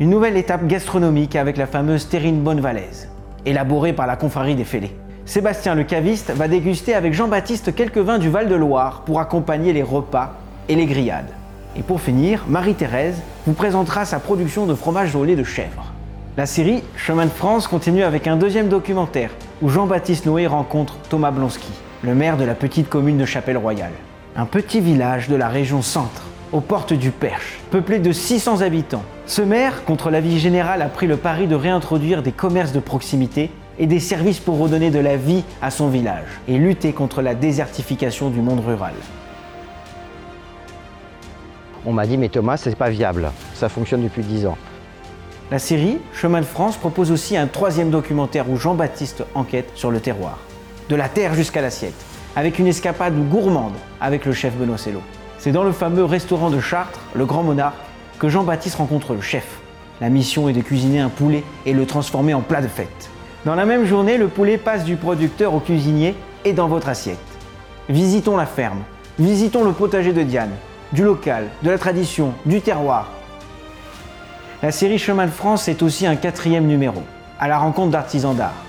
Speaker 4: Une nouvelle étape gastronomique avec la fameuse terrine bonnevalaise, élaborée par la confrérie des Fêlés. Sébastien le caviste va déguster avec Jean-Baptiste quelques vins du Val-de-Loire pour accompagner les repas et les grillades. Et pour finir, Marie-Thérèse vous présentera sa production de fromage au de chèvre. La série Chemin de France continue avec un deuxième documentaire où Jean-Baptiste Noé rencontre Thomas Blonski, le maire de la petite commune de Chapelle-Royale, un petit village de la région centre, aux portes du Perche, peuplé de 600 habitants. Ce maire, contre l'avis général, a pris le pari de réintroduire des commerces de proximité et des services pour redonner de la vie à son village et lutter contre la désertification du monde rural.
Speaker 6: On m'a dit, mais Thomas, c'est pas viable. Ça fonctionne depuis 10 ans.
Speaker 4: La série Chemin de France propose aussi un troisième documentaire où Jean-Baptiste enquête sur le terroir. De la terre jusqu'à l'assiette, avec une escapade gourmande avec le chef Benoît Sello. C'est dans le fameux restaurant de Chartres, le Grand Monarque, que Jean-Baptiste rencontre le chef. La mission est de cuisiner un poulet et le transformer en plat de fête. Dans la même journée, le poulet passe du producteur au cuisinier et dans votre assiette. Visitons la ferme, visitons le potager de Diane, du local, de la tradition, du terroir. La série Chemin de France est aussi un quatrième numéro, à la rencontre d'artisans d'art.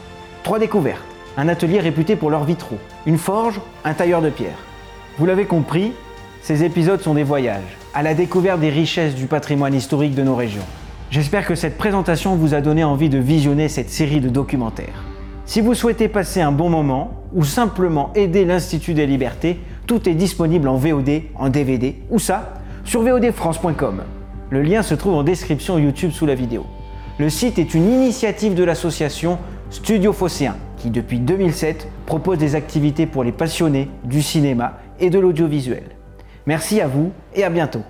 Speaker 4: Trois découvertes, un atelier réputé pour leurs vitraux, une forge, un tailleur de pierre. Vous l'avez compris, ces épisodes sont des voyages, à la découverte des richesses du patrimoine historique de nos régions. J'espère que cette présentation vous a donné envie de visionner cette série de documentaires. Si vous souhaitez passer un bon moment ou simplement aider l'Institut des libertés, tout est disponible en VOD, en DVD, ou ça, sur vodfrance.com. Le lien se trouve en description YouTube sous la vidéo. Le site est une initiative de l'association Studio Phocéen, qui depuis 2007 propose des activités pour les passionnés du cinéma et de l'audiovisuel. Merci à vous et à bientôt.